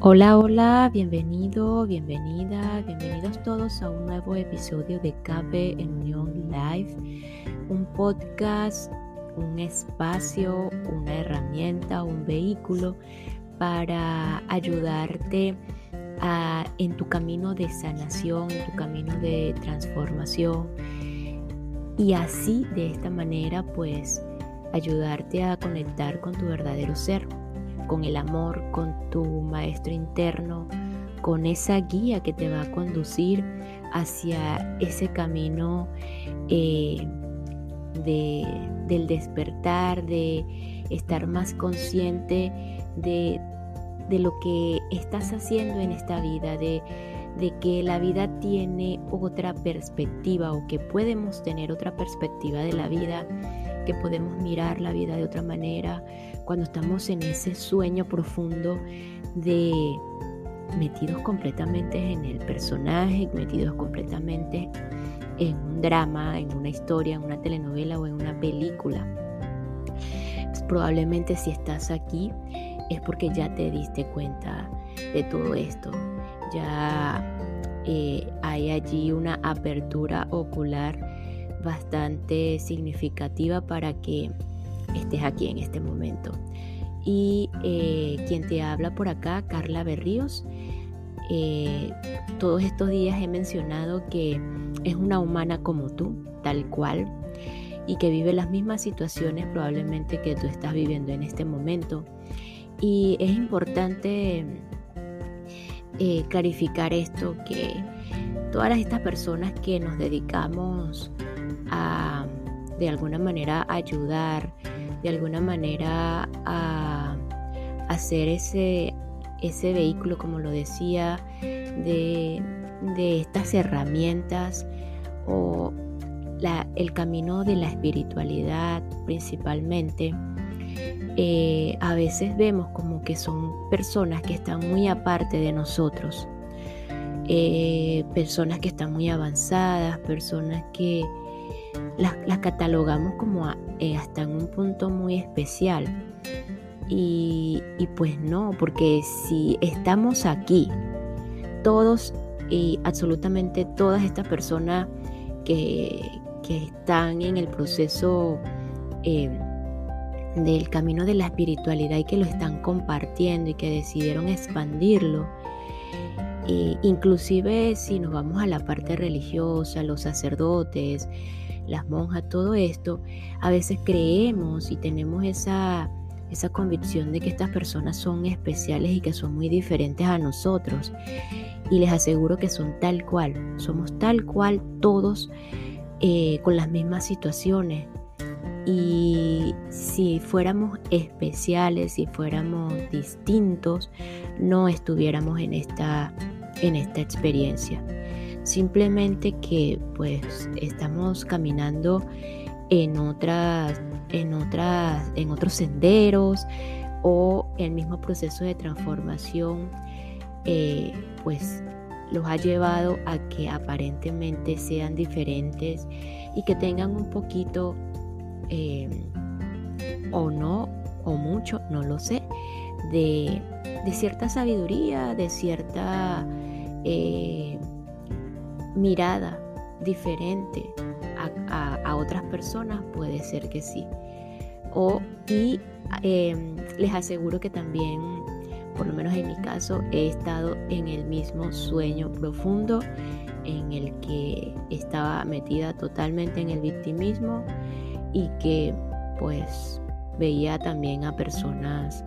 Hola, hola, bienvenido, bienvenida, bienvenidos todos a un nuevo episodio de Cabe en Unión Live, un podcast, un espacio, una herramienta, un vehículo para ayudarte en tu camino de sanación, en tu camino de transformación. Y así de esta manera pues ayudarte a conectar con tu verdadero ser con el amor, con tu maestro interno, con esa guía que te va a conducir hacia ese camino eh, de, del despertar, de estar más consciente de, de, lo que estás haciendo en esta vida, de, de que la vida tiene otra perspectiva o que podemos tener otra perspectiva de la vida, que podemos mirar la vida de otra manera, cuando estamos en ese sueño profundo de metidos completamente en el personaje, metidos completamente en un drama, en una historia, en una telenovela o en una película. Pues probablemente si estás aquí es porque ya te diste cuenta de todo esto. Ya eh, hay allí una apertura ocular bastante significativa para que estés aquí en este momento. Y eh, quien te habla por acá, Carla Berríos. Eh, todos estos días he mencionado que es una humana como tú, tal cual, y que vive las mismas situaciones probablemente que tú estás viviendo en este momento. Y es importante eh, clarificar esto, que todas estas personas que nos dedicamos a de alguna manera ayudar, de alguna manera a hacer ese, ese vehículo, como lo decía, de, estas herramientas o el camino de la espiritualidad principalmente. Eh, a veces vemos como que son personas que están muy aparte de nosotros, eh, personas que están muy avanzadas, personas que las, catalogamos como eh, hasta en un punto muy especial. Y, pues no, porque si estamos aquí, todos y absolutamente todas estas personas que, están en el proceso eh, del camino de la espiritualidad y que lo están compartiendo y que decidieron expandirlo, e inclusive si nos vamos a la parte religiosa, los sacerdotes, las monjas, todo esto, a veces creemos y tenemos esa, esa convicción de que estas personas son especiales y que son muy diferentes a nosotros. Y les aseguro que son tal cual, somos tal cual todos eh, con las mismas situaciones. Y si fuéramos especiales, si fuéramos distintos, no estuviéramos en esta, en esta experiencia simplemente que pues estamos caminando en otras en otras en otros senderos o el mismo proceso de transformación eh, pues los ha llevado a que aparentemente sean diferentes y que tengan un poquito eh, o no o mucho no lo sé de, cierta sabiduría de cierta eh, mirada diferente a, otras personas, puede ser que sí. O, y em, les aseguro que también, por lo menos en mi caso, he estado en el mismo sueño profundo en el que estaba metida totalmente en el victimismo y que pues veía también a personas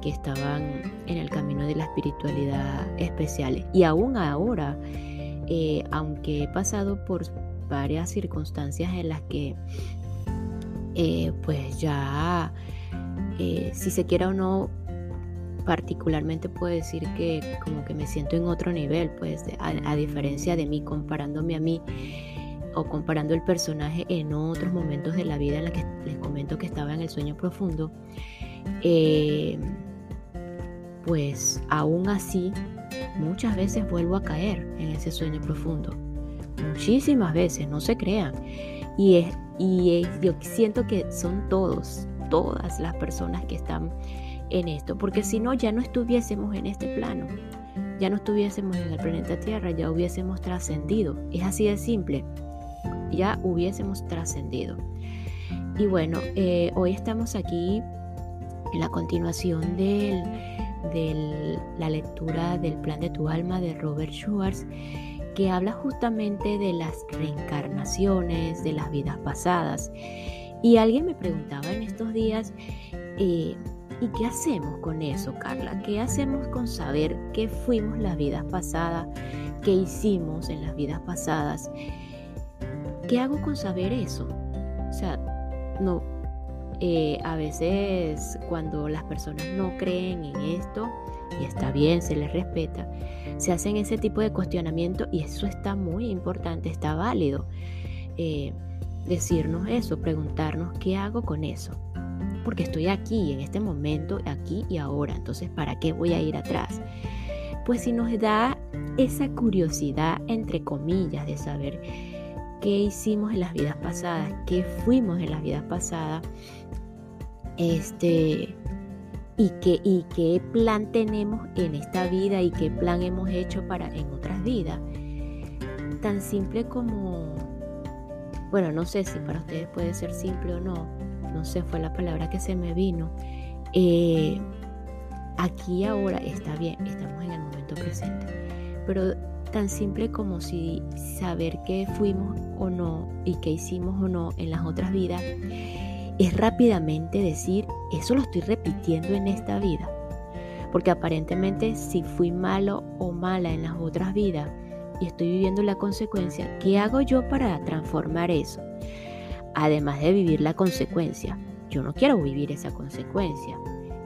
que estaban en el camino de la espiritualidad especiales. Y aún ahora eh, aunque he pasado por varias circunstancias en las que eh, pues ya eh, si se quiera o no particularmente puedo decir que como que me siento en otro nivel pues a, diferencia de mí comparándome a mí o comparando el personaje en otros momentos de la vida en la que les comento que estaba en el sueño profundo pues aún así muchas veces vuelvo a caer en ese sueño profundo. Muchísimas veces, no se crean. Y, es, y yo siento que son todos, todas las personas que están en esto, porque si no, ya no estuviésemos en este plano, ya no estuviésemos en el planeta Tierra, ya hubiésemos trascendido. Es así de simple, ya hubiésemos trascendido. Y bueno, eh, hoy estamos aquí en la continuación de la lectura del plan de tu alma de Robert Schwartz, que habla justamente de las reencarnaciones, de las vidas pasadas. Y alguien me preguntaba en estos días, eh, ¿y qué hacemos con eso, Carla? ¿Qué hacemos con saber qué fuimos las vidas pasadas? ¿Qué hicimos en las vidas pasadas? ¿Qué hago con saber eso? O sea, no, eh, a veces cuando las personas no creen en esto, y está bien, se les respeta, se hacen ese tipo de cuestionamiento y eso está muy importante, está válido. Eh, decirnos eso, preguntarnos qué hago con eso. Porque estoy aquí, en este momento, aquí y ahora. Entonces, ¿para qué voy a ir atrás? Pues si nos da esa curiosidad, entre comillas, de saber qué hicimos en las vidas pasadas, qué fuimos en las vidas pasadas, este, y qué, y qué plan tenemos en esta vida y qué plan hemos hecho para en otras vidas. Tan simple como, bueno, no sé si para ustedes puede ser simple o no, no sé, fue la palabra que se me vino. Eh, aquí ahora está bien, estamos en el momento presente, pero tan simple como si saber qué fuimos o no y qué hicimos o no en las otras vidas es rápidamente decir, eso lo estoy repitiendo en esta vida. Porque aparentemente si fui malo o mala en las otras vidas y estoy viviendo la consecuencia, ¿qué hago yo para transformar eso? Además de vivir la consecuencia, yo no quiero vivir esa consecuencia,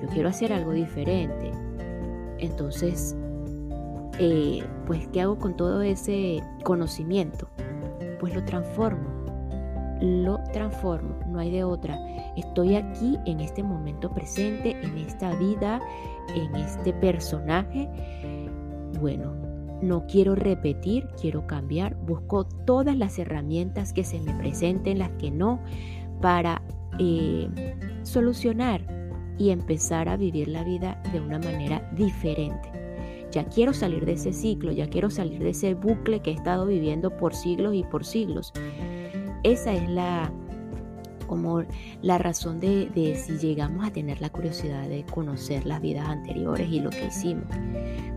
yo quiero hacer algo diferente. Entonces, eh, pues, ¿qué hago con todo ese conocimiento? Pues lo transformo lo transformo, no hay de otra. Estoy aquí en este momento presente, en esta vida, en este personaje. Bueno, no quiero repetir, quiero cambiar. Busco todas las herramientas que se me presenten, las que no, para eh, solucionar y empezar a vivir la vida de una manera diferente. Ya quiero salir de ese ciclo, ya quiero salir de ese bucle que he estado viviendo por siglos y por siglos. Esa es la como la razón de, si llegamos a tener la curiosidad de conocer las vidas anteriores y lo que hicimos,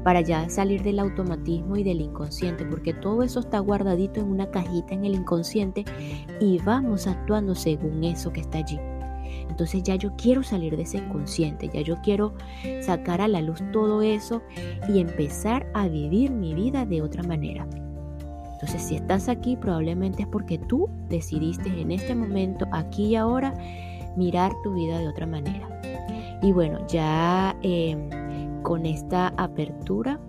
para ya salir del automatismo y del inconsciente, porque todo eso está guardadito en una cajita en el inconsciente y vamos actuando según eso que está allí. Entonces ya yo quiero salir de ese inconsciente, ya yo quiero sacar a la luz todo eso y empezar a vivir mi vida de otra manera. Entonces, si estás aquí, probablemente es porque tú decidiste en este momento, aquí y ahora, mirar tu vida de otra manera. Y bueno, ya em, con esta apertura,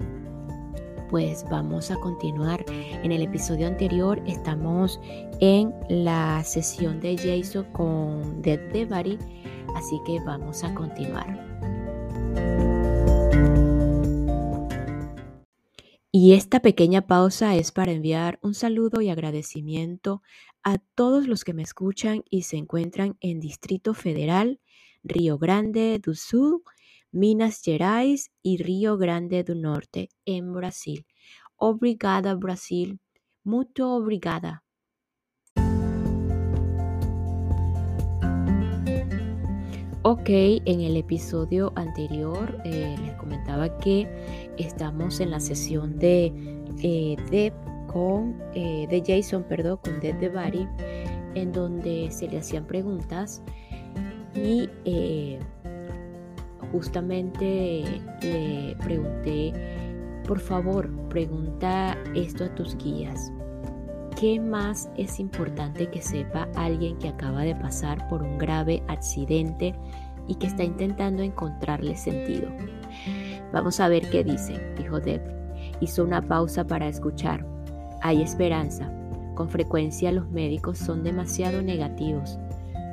pues vamos a continuar. En el episodio anterior estamos en la sesión de Jason con Dead Debary, así que vamos a continuar. Y esta pequeña pausa es para enviar un saludo y agradecimiento a todos los que me escuchan y se encuentran en Distrito Federal, Río Grande do Sul, Minas Gerais y Río Grande do Norte en Brasil. Obrigada Brasil, muito obrigada. Ok, en el episodio anterior eh, les comentaba que estamos en la sesión de eh, con eh, de Jason, perdón, con Deb de Bari, en donde se le hacían preguntas y justamente le pregunté, por favor, pregunta esto a tus guías. ¿Qué más es importante que sepa alguien que acaba de pasar por un grave accidente y que está intentando encontrarle sentido? Vamos a ver qué dice, dijo Deb. Hizo una pausa para escuchar. Hay esperanza. Con frecuencia los médicos son demasiado negativos.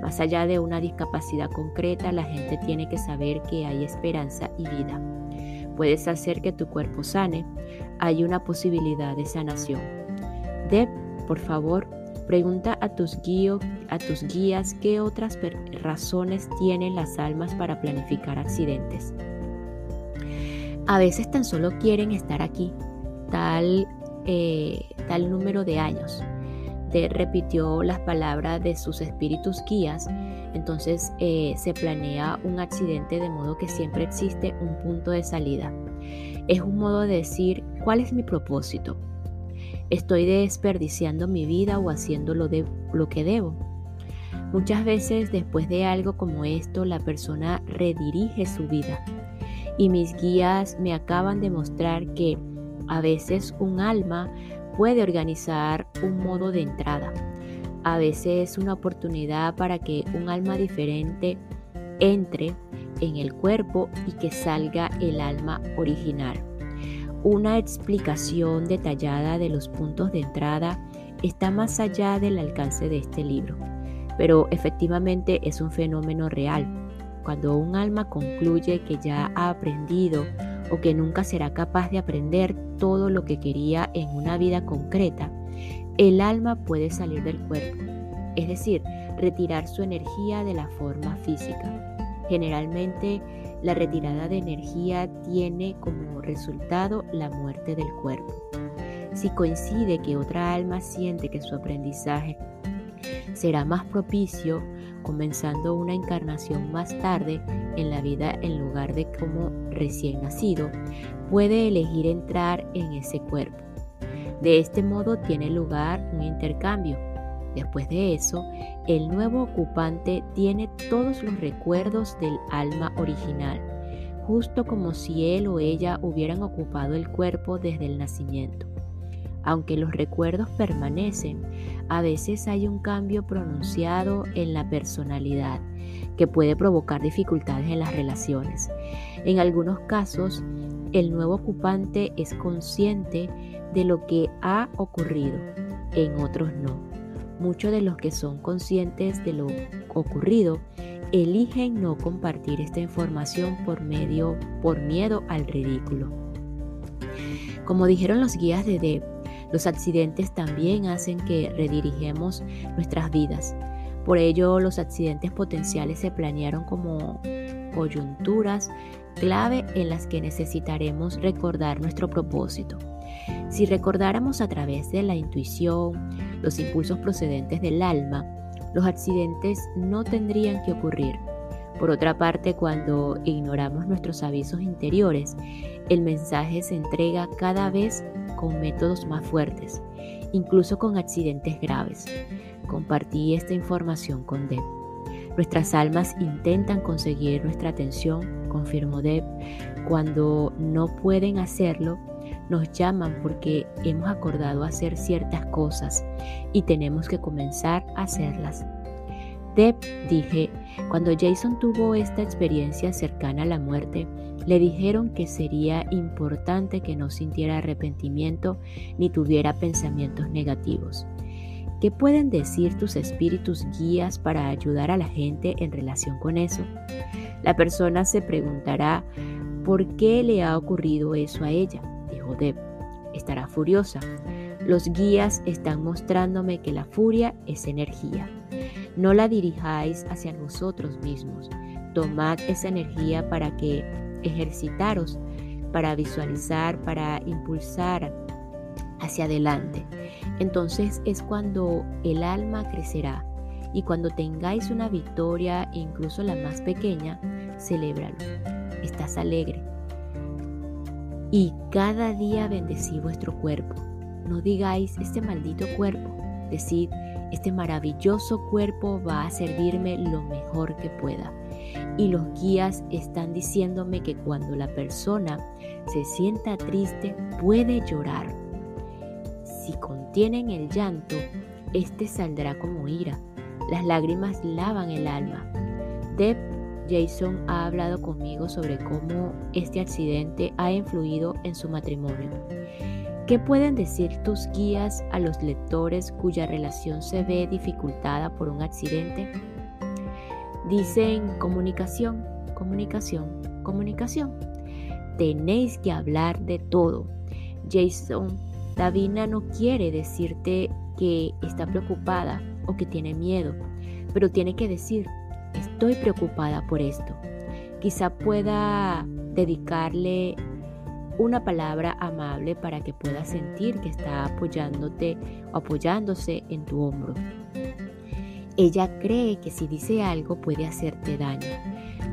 Más allá de una discapacidad concreta, la gente tiene que saber que hay esperanza y vida. Puedes hacer que tu cuerpo sane. Hay una posibilidad de sanación. Deb por favor, Pregunta a tus, a tus guías qué otras razones tienen las almas para planificar accidentes. A veces tan solo quieren estar aquí, tal, eh, tal número de años. De, repitió las palabras de sus espíritus guías, entonces eh, se planea un accidente de modo que siempre existe un punto de salida. Es un modo de decir cuál es mi propósito, ¿Estoy desperdiciando mi vida o haciendo lo, de, lo que debo? Muchas veces después de algo como esto, la persona redirige su vida. Y mis guías me acaban de mostrar que a veces un alma puede organizar un modo de entrada. A veces es una oportunidad para que un alma diferente entre en el cuerpo y que salga el alma original. Una explicación detallada de los puntos de entrada está más allá del alcance de este libro, pero efectivamente es un fenómeno real. Cuando un alma concluye que ya ha aprendido o que nunca será capaz de aprender todo lo que quería en una vida concreta, el alma puede salir del cuerpo, es decir, retirar su energía de la forma física. Generalmente la retirada de energía tiene como resultado la muerte del cuerpo. Si coincide que otra alma siente que su aprendizaje será más propicio, comenzando una encarnación más tarde en la vida en lugar de como recién nacido, puede elegir entrar en ese cuerpo. De este modo tiene lugar un intercambio Después de eso, el nuevo ocupante tiene todos los recuerdos del alma original, justo como si él o ella hubieran ocupado el cuerpo desde el nacimiento. Aunque los recuerdos permanecen, a veces hay un cambio pronunciado en la personalidad que puede provocar dificultades en las relaciones. En algunos casos, el nuevo ocupante es consciente de lo que ha ocurrido, en otros no. Muchos de los que son conscientes de lo ocurrido eligen no compartir esta información por medio por miedo al ridículo. Como dijeron los guías de Deb, los accidentes también hacen que redirigemos nuestras vidas. Por ello, los accidentes potenciales se planearon como coyunturas clave en las que necesitaremos recordar nuestro propósito. Si recordáramos a través de la intuición, los impulsos procedentes del alma, los accidentes no tendrían que ocurrir. Por otra parte, cuando ignoramos nuestros avisos interiores, el mensaje se entrega cada vez con métodos más fuertes, incluso con accidentes graves. Compartí esta información con Deb. Nuestras almas intentan conseguir nuestra atención, confirmó Deb. Cuando no pueden hacerlo, nos llaman porque hemos acordado hacer ciertas cosas y tenemos que comenzar a hacerlas. Deb, dije, cuando Jason tuvo esta experiencia cercana a la muerte, le dijeron que sería importante que no sintiera arrepentimiento ni tuviera pensamientos negativos. ¿Qué pueden decir tus espíritus guías para ayudar a la gente en relación con eso? La persona se preguntará por qué le ha ocurrido eso a ella dijo Deb. Estará furiosa. Los guías están mostrándome que la furia es energía. No la dirijáis hacia vosotros mismos. Tomad esa energía para que ejercitaros, para visualizar, para impulsar hacia adelante. Entonces es cuando el alma crecerá y cuando tengáis una victoria, incluso la más pequeña, celébralo. Estás alegre, y cada día bendecí vuestro cuerpo. No digáis este maldito cuerpo, decid, este maravilloso cuerpo va a servirme lo mejor que pueda. Y los guías están diciéndome que cuando la persona se sienta triste puede llorar. Si contienen el llanto, este saldrá como ira. Las lágrimas lavan el alma. Deb Jason ha hablado conmigo sobre cómo este accidente ha influido en su matrimonio. ¿Qué pueden decir tus guías a los lectores cuya relación se ve dificultada por un accidente? Dicen comunicación, comunicación, comunicación. Tenéis que hablar de todo. Jason, Davina no quiere decirte que está preocupada o que tiene miedo, pero tiene que decir, estoy preocupada por esto. Quizá pueda dedicarle una palabra amable para que pueda sentir que está apoyándote o apoyándose en tu hombro. Ella cree que si dice algo puede hacerte daño.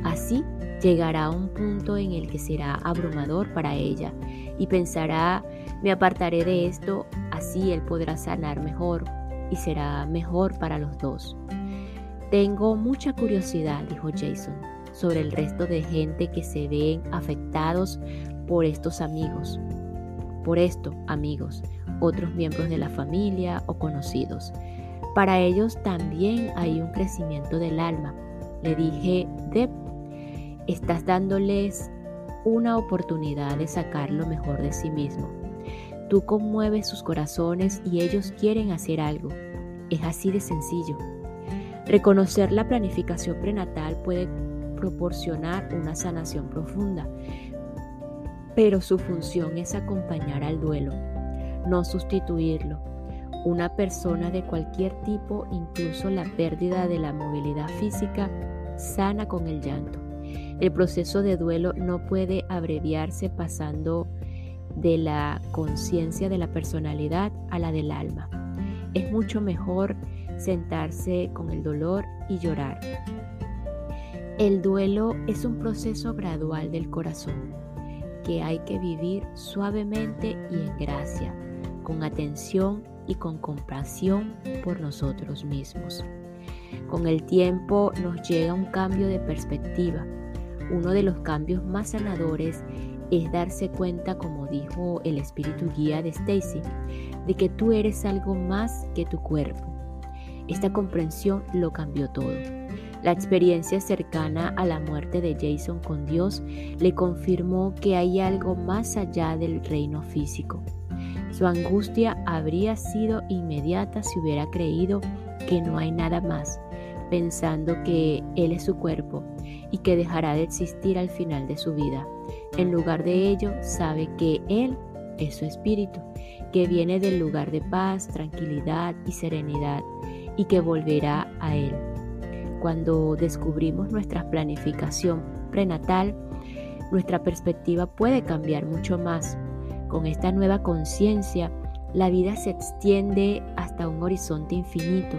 Así llegará a un punto en el que será abrumador para ella y pensará, me apartaré de esto, así él podrá sanar mejor y será mejor para los dos. Tengo mucha curiosidad, dijo Jason, sobre el resto de gente que se ven afectados por estos amigos. Por esto, amigos, otros miembros de la familia o conocidos. Para ellos también hay un crecimiento del alma. Le dije, Deb, estás dándoles una oportunidad de sacar lo mejor de sí mismo. Tú conmueves sus corazones y ellos quieren hacer algo. Es así de sencillo. Reconocer la planificación prenatal puede proporcionar una sanación profunda, pero su función es acompañar al duelo, no sustituirlo. Una persona de cualquier tipo, incluso la pérdida de la movilidad física, sana con el llanto. El proceso de duelo no puede abreviarse pasando de la conciencia de la personalidad a la del alma. Es mucho mejor sentarse con el dolor y llorar. El duelo es un proceso gradual del corazón que hay que vivir suavemente y en gracia, con atención y con compasión por nosotros mismos. Con el tiempo nos llega un cambio de perspectiva. Uno de los cambios más sanadores es darse cuenta, como dijo el espíritu guía de Stacy, de que tú eres algo más que tu cuerpo. Esta comprensión lo cambió todo. La experiencia cercana a la muerte de Jason con Dios le confirmó que hay algo más allá del reino físico. Su angustia habría sido inmediata si hubiera creído que no hay nada más, pensando que Él es su cuerpo y que dejará de existir al final de su vida. En lugar de ello, sabe que Él es su espíritu, que viene del lugar de paz, tranquilidad y serenidad, y que volverá a Él. Cuando descubrimos nuestra planificación prenatal, nuestra perspectiva puede cambiar mucho más. Con esta nueva conciencia, la vida se extiende hasta un horizonte infinito.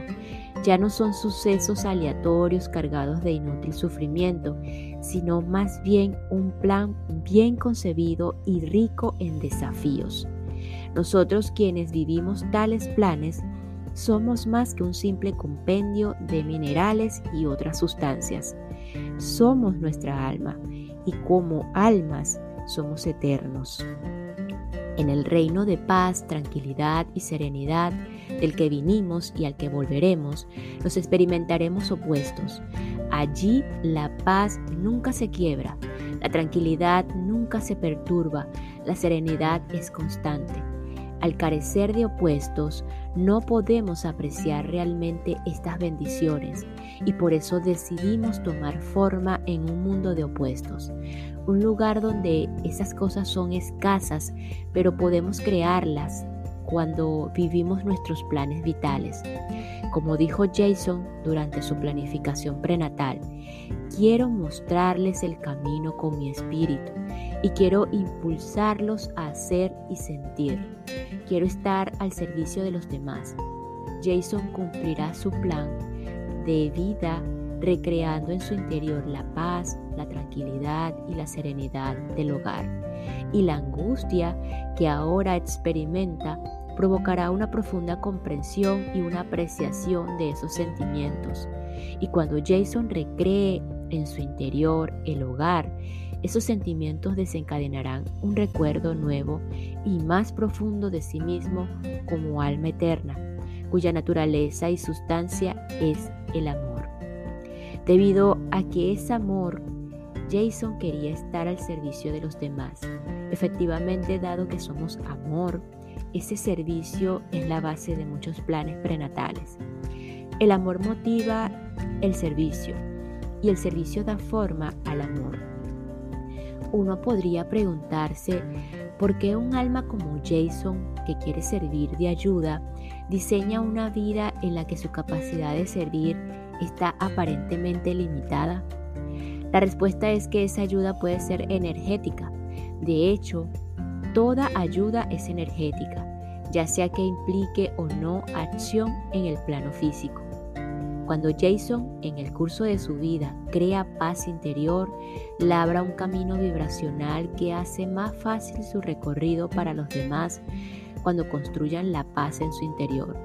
Ya no son sucesos aleatorios cargados de inútil sufrimiento, sino más bien un plan bien concebido y rico en desafíos. Nosotros quienes vivimos tales planes somos más que un simple compendio de minerales y otras sustancias. Somos nuestra alma y como almas somos eternos. En el reino de paz, tranquilidad y serenidad del que vinimos y al que volveremos, nos experimentaremos opuestos. Allí la paz nunca se quiebra, la tranquilidad nunca se perturba, la serenidad es constante. Al carecer de opuestos, no podemos apreciar realmente estas bendiciones y por eso decidimos tomar forma en un mundo de opuestos, un lugar donde esas cosas son escasas, pero podemos crearlas cuando vivimos nuestros planes vitales. Como dijo Jason durante su planificación prenatal, quiero mostrarles el camino con mi espíritu y quiero impulsarlos a hacer y sentir. Quiero estar al servicio de los demás. Jason cumplirá su plan de vida recreando en su interior la paz, la tranquilidad y la serenidad del hogar. Y la angustia que ahora experimenta provocará una profunda comprensión y una apreciación de esos sentimientos. Y cuando Jason recree en su interior el hogar, esos sentimientos desencadenarán un recuerdo nuevo y más profundo de sí mismo como alma eterna, cuya naturaleza y sustancia es el amor. Debido a que es amor, Jason quería estar al servicio de los demás. Efectivamente, dado que somos amor, ese servicio es la base de muchos planes prenatales. El amor motiva el servicio y el servicio da forma al amor. Uno podría preguntarse por qué un alma como Jason, que quiere servir de ayuda, diseña una vida en la que su capacidad de servir está aparentemente limitada. La respuesta es que esa ayuda puede ser energética. De hecho, toda ayuda es energética, ya sea que implique o no acción en el plano físico. Cuando Jason, en el curso de su vida, crea paz interior, labra un camino vibracional que hace más fácil su recorrido para los demás cuando construyan la paz en su interior.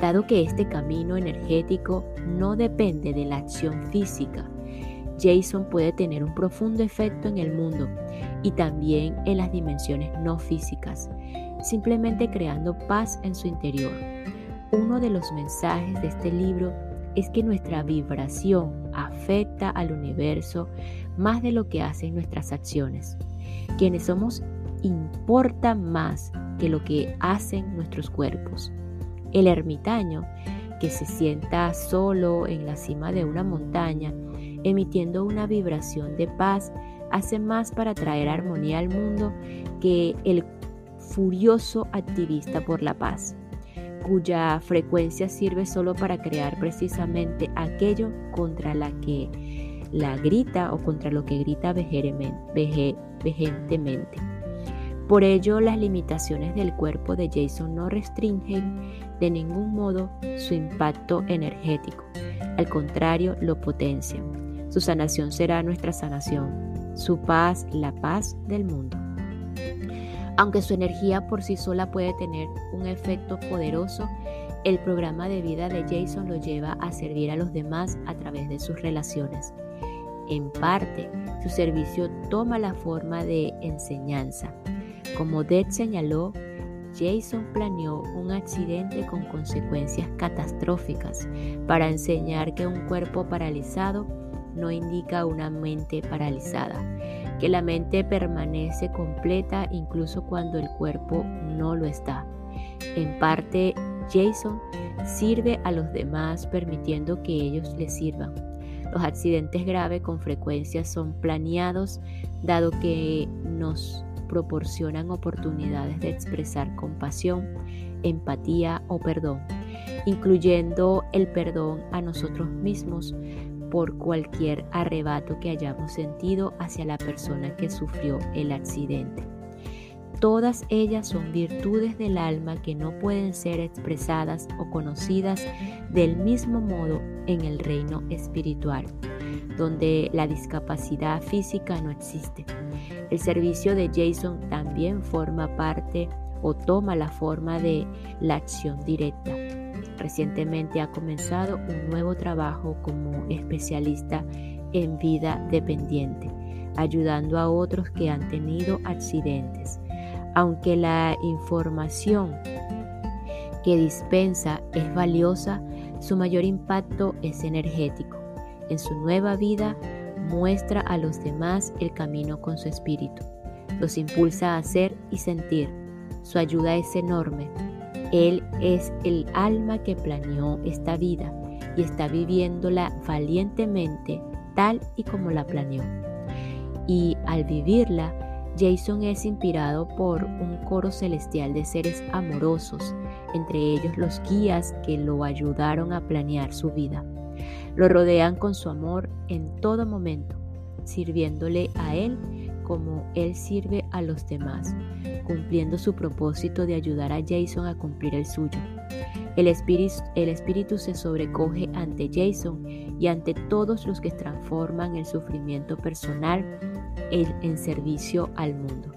Dado que este camino energético no depende de la acción física, Jason puede tener un profundo efecto en el mundo y también en las dimensiones no físicas, simplemente creando paz en su interior. Uno de los mensajes de este libro es que nuestra vibración afecta al universo más de lo que hacen nuestras acciones. Quienes somos importa más que lo que hacen nuestros cuerpos. El ermitaño, que se sienta solo en la cima de una montaña, emitiendo una vibración de paz, hace más para traer armonía al mundo que el furioso activista por la paz cuya frecuencia sirve solo para crear precisamente aquello contra la que la grita o contra lo que grita vehementemente. Por ello, las limitaciones del cuerpo de Jason no restringen de ningún modo su impacto energético. Al contrario, lo potencian. Su sanación será nuestra sanación. Su paz, la paz del mundo. Aunque su energía por sí sola puede tener un efecto poderoso, el programa de vida de Jason lo lleva a servir a los demás a través de sus relaciones. En parte, su servicio toma la forma de enseñanza. Como Dead señaló, Jason planeó un accidente con consecuencias catastróficas para enseñar que un cuerpo paralizado no indica una mente paralizada que la mente permanece completa incluso cuando el cuerpo no lo está. En parte, Jason sirve a los demás permitiendo que ellos le sirvan. Los accidentes graves con frecuencia son planeados dado que nos proporcionan oportunidades de expresar compasión, empatía o perdón, incluyendo el perdón a nosotros mismos por cualquier arrebato que hayamos sentido hacia la persona que sufrió el accidente. Todas ellas son virtudes del alma que no pueden ser expresadas o conocidas del mismo modo en el reino espiritual, donde la discapacidad física no existe. El servicio de Jason también forma parte o toma la forma de la acción directa Recientemente ha comenzado un nuevo trabajo como especialista en vida dependiente, ayudando a otros que han tenido accidentes. Aunque la información que dispensa es valiosa, su mayor impacto es energético. En su nueva vida muestra a los demás el camino con su espíritu. Los impulsa a hacer y sentir. Su ayuda es enorme, él es el alma que planeó esta vida y está viviéndola valientemente tal y como la planeó. Y al vivirla, Jason es inspirado por un coro celestial de seres amorosos, entre ellos los guías que lo ayudaron a planear su vida. Lo rodean con su amor en todo momento, sirviéndole a él como él sirve a los demás, cumpliendo su propósito de ayudar a Jason a cumplir el suyo. El espíritu, se sobrecoge ante Jason y ante todos los que transforman el sufrimiento personal en servicio al mundo.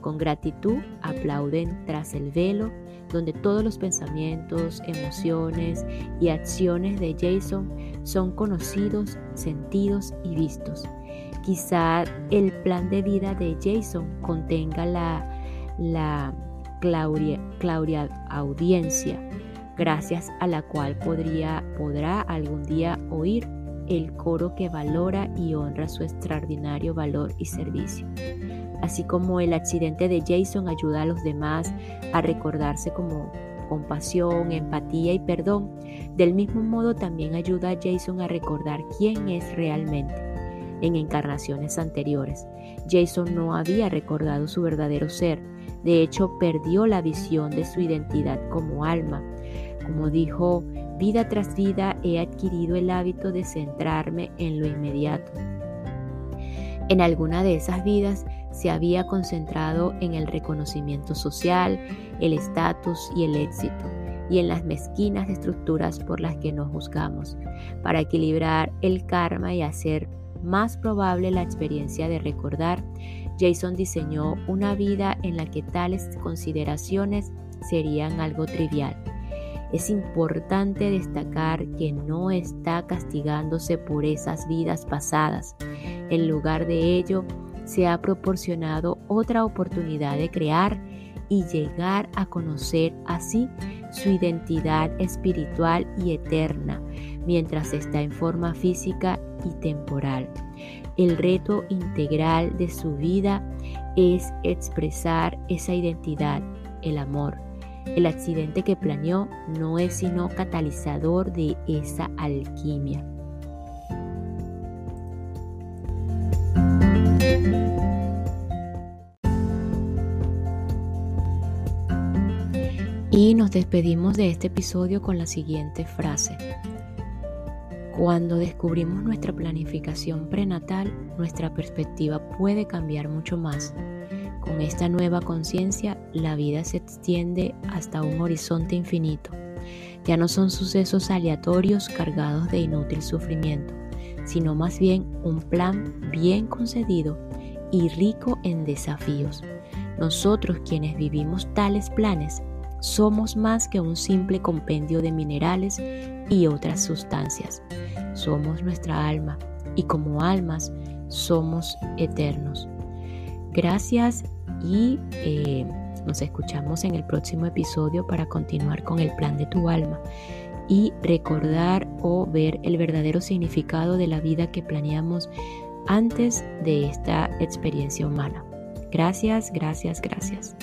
Con gratitud aplauden tras el velo donde todos los pensamientos, emociones y acciones de Jason son conocidos, sentidos y vistos. Quizá el plan de vida de Jason contenga la, la Claudia, audiencia, gracias a la cual podría, podrá algún día oír el coro que valora y honra su extraordinario valor y servicio. Así como el accidente de Jason ayuda a los demás a recordarse como compasión, empatía y perdón, del mismo modo también ayuda a Jason a recordar quién es realmente en encarnaciones anteriores. Jason no había recordado su verdadero ser, de hecho perdió la visión de su identidad como alma. Como dijo, vida tras vida he adquirido el hábito de centrarme en lo inmediato. En alguna de esas vidas se había concentrado en el reconocimiento social, el estatus y el éxito, y en las mezquinas estructuras por las que nos juzgamos, para equilibrar el karma y hacer más probable la experiencia de recordar, Jason diseñó una vida en la que tales consideraciones serían algo trivial. Es importante destacar que no está castigándose por esas vidas pasadas. En lugar de ello, se ha proporcionado otra oportunidad de crear y llegar a conocer así su identidad espiritual y eterna mientras está en forma física y temporal. El reto integral de su vida es expresar esa identidad, el amor. El accidente que planeó no es sino catalizador de esa alquimia. Y nos despedimos de este episodio con la siguiente frase. Cuando descubrimos nuestra planificación prenatal, nuestra perspectiva puede cambiar mucho más. Con esta nueva conciencia, la vida se extiende hasta un horizonte infinito. Ya no son sucesos aleatorios cargados de inútil sufrimiento, sino más bien un plan bien concedido y rico en desafíos. Nosotros quienes vivimos tales planes somos más que un simple compendio de minerales y otras sustancias. Somos nuestra alma y como almas somos eternos. Gracias y eh, nos escuchamos en el próximo episodio para continuar con el plan de tu alma y recordar o ver el verdadero significado de la vida que planeamos antes de esta experiencia humana. Gracias, gracias, gracias.